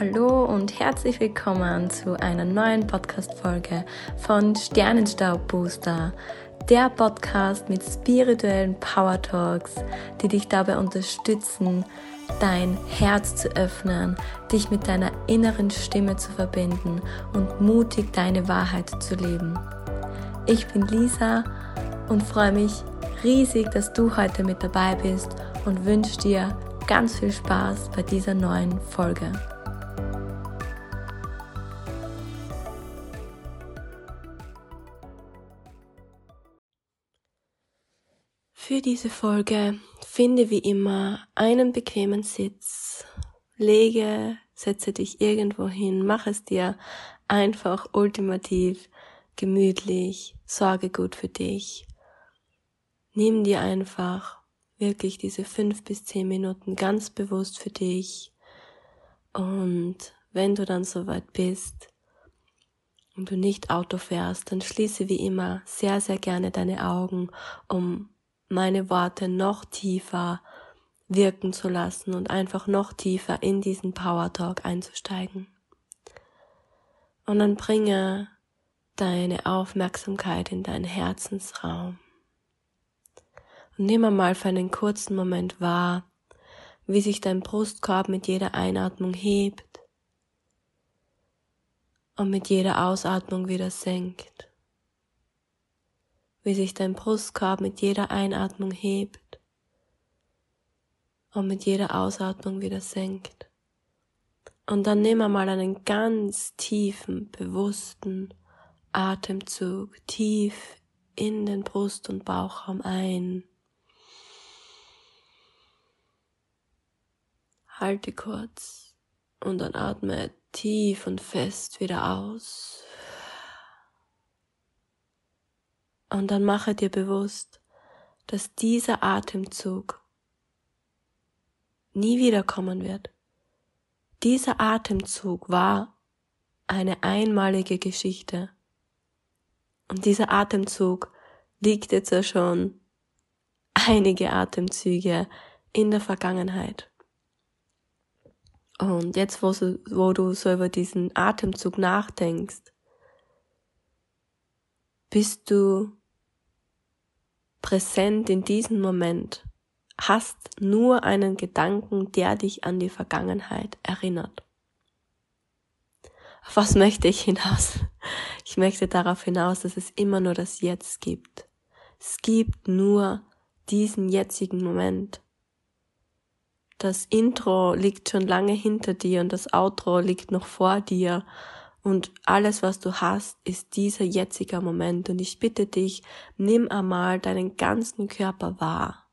Hallo und herzlich willkommen zu einer neuen Podcast-Folge von Sternenstaub Booster, der Podcast mit spirituellen Power Talks, die dich dabei unterstützen, dein Herz zu öffnen, dich mit deiner inneren Stimme zu verbinden und mutig deine Wahrheit zu leben. Ich bin Lisa und freue mich riesig, dass du heute mit dabei bist und wünsche dir ganz viel Spaß bei dieser neuen Folge. Diese Folge finde wie immer einen bequemen Sitz, lege, setze dich irgendwo hin, mach es dir einfach ultimativ gemütlich, sorge gut für dich. Nimm dir einfach wirklich diese fünf bis zehn Minuten ganz bewusst für dich und wenn du dann soweit bist und du nicht Auto fährst, dann schließe wie immer sehr, sehr gerne deine Augen, um meine Worte noch tiefer wirken zu lassen und einfach noch tiefer in diesen Power Talk einzusteigen. Und dann bringe deine Aufmerksamkeit in deinen Herzensraum. Und nimm einmal für einen kurzen Moment wahr, wie sich dein Brustkorb mit jeder Einatmung hebt und mit jeder Ausatmung wieder senkt wie sich dein Brustkorb mit jeder Einatmung hebt und mit jeder Ausatmung wieder senkt. Und dann nimm einmal einen ganz tiefen, bewussten Atemzug tief in den Brust- und Bauchraum ein. Halte kurz und dann atme tief und fest wieder aus. Und dann mache dir bewusst, dass dieser Atemzug nie wiederkommen wird. Dieser Atemzug war eine einmalige Geschichte. Und dieser Atemzug liegt jetzt ja schon einige Atemzüge in der Vergangenheit. Und jetzt, wo, wo du so über diesen Atemzug nachdenkst, bist du präsent in diesem Moment, hast nur einen Gedanken, der dich an die Vergangenheit erinnert. Auf was möchte ich hinaus? Ich möchte darauf hinaus, dass es immer nur das Jetzt gibt. Es gibt nur diesen jetzigen Moment. Das Intro liegt schon lange hinter dir und das Outro liegt noch vor dir und alles, was du hast, ist dieser jetzige Moment. Und ich bitte dich, nimm einmal deinen ganzen Körper wahr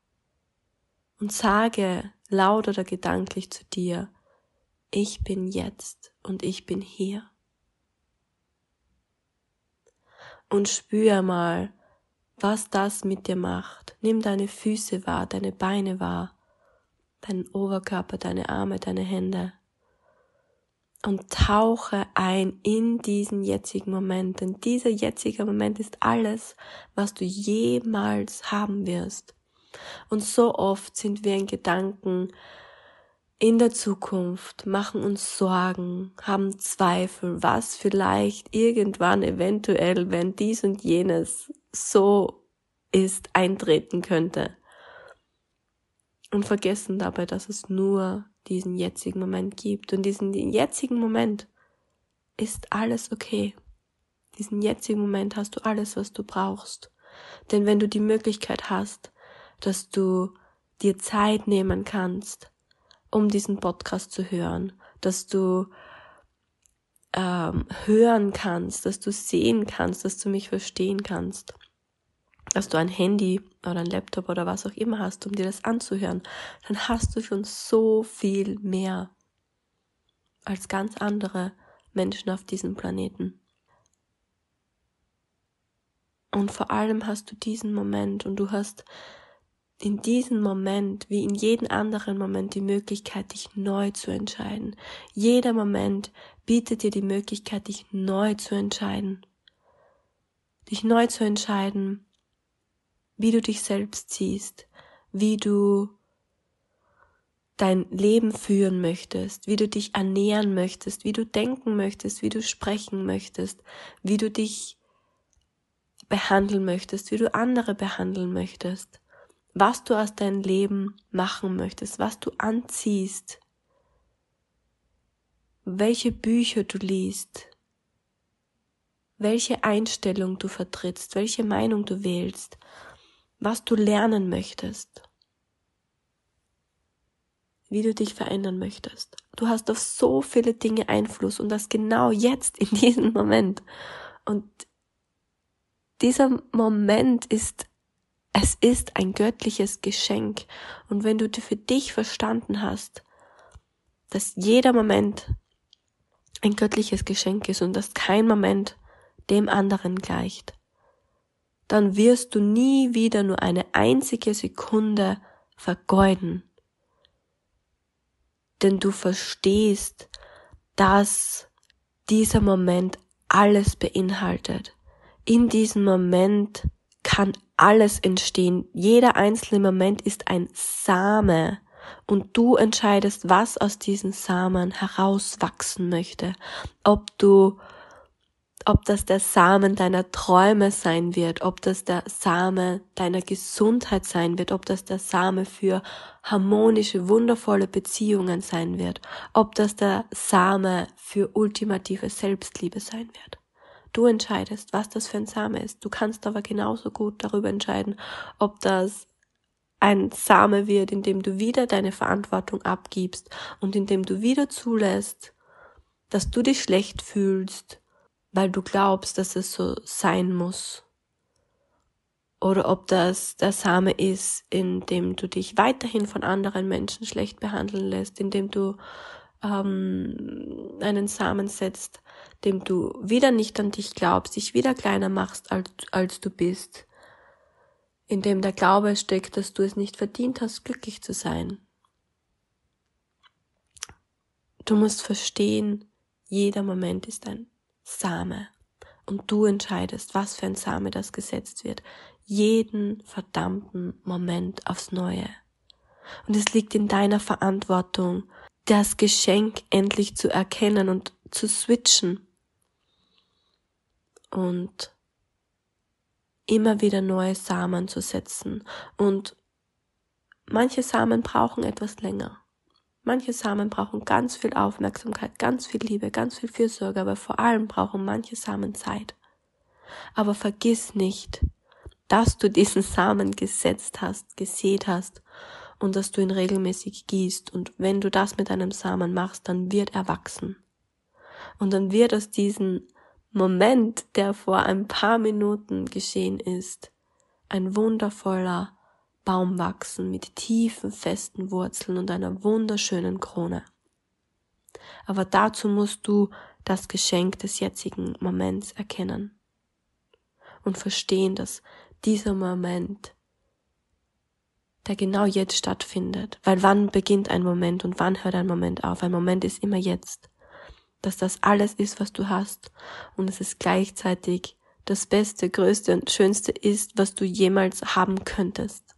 und sage laut oder gedanklich zu dir, ich bin jetzt und ich bin hier. Und spür mal, was das mit dir macht. Nimm deine Füße wahr, deine Beine wahr, deinen Oberkörper, deine Arme, deine Hände und tauche ein in diesen jetzigen Moment. Denn dieser jetzige Moment ist alles, was du jemals haben wirst. Und so oft sind wir in Gedanken in der Zukunft, machen uns Sorgen, haben Zweifel, was vielleicht irgendwann eventuell, wenn dies und jenes so ist, eintreten könnte. Und vergessen dabei, dass es nur diesen jetzigen Moment gibt. Und diesen jetzigen Moment ist alles okay. Diesen jetzigen Moment hast du alles, was du brauchst. Denn wenn du die Möglichkeit hast, dass du dir Zeit nehmen kannst, um diesen Podcast zu hören, dass du ähm, hören kannst, dass du sehen kannst, dass du mich verstehen kannst, dass du ein Handy oder ein Laptop oder was auch immer hast, um dir das anzuhören, dann hast du schon so viel mehr als ganz andere Menschen auf diesem Planeten. Und vor allem hast du diesen Moment und du hast in diesem Moment wie in jedem anderen Moment die Möglichkeit, dich neu zu entscheiden. Jeder Moment bietet dir die Möglichkeit, dich neu zu entscheiden. Dich neu zu entscheiden, wie du dich selbst siehst, wie du dein Leben führen möchtest, wie du dich ernähren möchtest, wie du denken möchtest, wie du sprechen möchtest, wie du dich behandeln möchtest, wie du andere behandeln möchtest, was du aus deinem Leben machen möchtest, was du anziehst, welche Bücher du liest, welche Einstellung du vertrittst, welche Meinung du wählst, was du lernen möchtest wie du dich verändern möchtest. Du hast auf so viele Dinge Einfluss und das genau jetzt in diesem Moment. Und dieser Moment ist, es ist ein göttliches Geschenk. Und wenn du für dich verstanden hast, dass jeder Moment ein göttliches Geschenk ist und dass kein Moment dem anderen gleicht, dann wirst du nie wieder nur eine einzige Sekunde vergeuden denn du verstehst, dass dieser Moment alles beinhaltet. In diesem Moment kann alles entstehen. Jeder einzelne Moment ist ein Same und du entscheidest, was aus diesen Samen herauswachsen möchte. Ob du ob das der Samen deiner Träume sein wird, ob das der Same deiner Gesundheit sein wird, ob das der Same für harmonische, wundervolle Beziehungen sein wird, ob das der Same für ultimative Selbstliebe sein wird. Du entscheidest, was das für ein Same ist. Du kannst aber genauso gut darüber entscheiden, ob das ein Same wird, in dem du wieder deine Verantwortung abgibst und in dem du wieder zulässt, dass du dich schlecht fühlst, weil du glaubst, dass es so sein muss. Oder ob das der Same ist, in dem du dich weiterhin von anderen Menschen schlecht behandeln lässt, in dem du ähm, einen Samen setzt, dem du wieder nicht an dich glaubst, dich wieder kleiner machst, als, als du bist, in dem der Glaube steckt, dass du es nicht verdient hast, glücklich zu sein. Du musst verstehen, jeder Moment ist ein Same. Und du entscheidest, was für ein Same das gesetzt wird. Jeden verdammten Moment aufs Neue. Und es liegt in deiner Verantwortung, das Geschenk endlich zu erkennen und zu switchen. Und immer wieder neue Samen zu setzen. Und manche Samen brauchen etwas länger. Manche Samen brauchen ganz viel Aufmerksamkeit, ganz viel Liebe, ganz viel Fürsorge, aber vor allem brauchen manche Samen Zeit. Aber vergiss nicht, dass du diesen Samen gesetzt hast, gesät hast und dass du ihn regelmäßig gießt. Und wenn du das mit einem Samen machst, dann wird er wachsen. Und dann wird aus diesem Moment, der vor ein paar Minuten geschehen ist, ein wundervoller, Baum wachsen mit tiefen, festen Wurzeln und einer wunderschönen Krone. Aber dazu musst du das Geschenk des jetzigen Moments erkennen und verstehen, dass dieser Moment, der genau jetzt stattfindet, weil wann beginnt ein Moment und wann hört ein Moment auf? Ein Moment ist immer jetzt, dass das alles ist, was du hast und es ist gleichzeitig das Beste, Größte und Schönste ist, was du jemals haben könntest.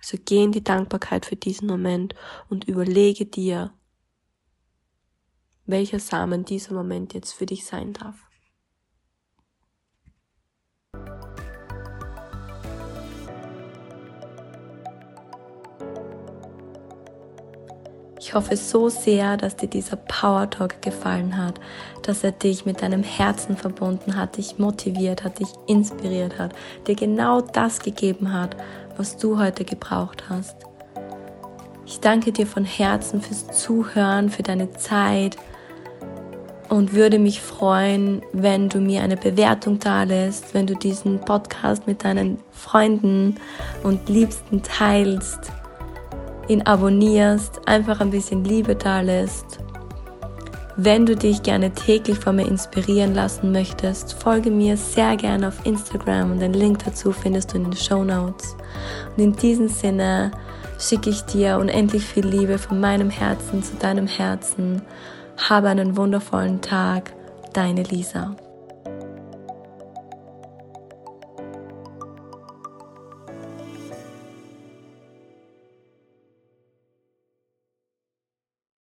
Also geh in die Dankbarkeit für diesen Moment und überlege dir, welcher Samen dieser Moment jetzt für dich sein darf. Ich hoffe so sehr, dass dir dieser Power Talk gefallen hat, dass er dich mit deinem Herzen verbunden hat, dich motiviert hat, dich inspiriert hat, dir genau das gegeben hat, was du heute gebraucht hast. Ich danke dir von Herzen fürs Zuhören, für deine Zeit und würde mich freuen, wenn du mir eine Bewertung da lässt, wenn du diesen Podcast mit deinen Freunden und Liebsten teilst, ihn abonnierst, einfach ein bisschen Liebe da lässt. Wenn du dich gerne täglich von mir inspirieren lassen möchtest, folge mir sehr gerne auf Instagram und den Link dazu findest du in den Show Notes. Und in diesem Sinne schicke ich dir unendlich viel Liebe von meinem Herzen zu deinem Herzen. Habe einen wundervollen Tag, deine Lisa.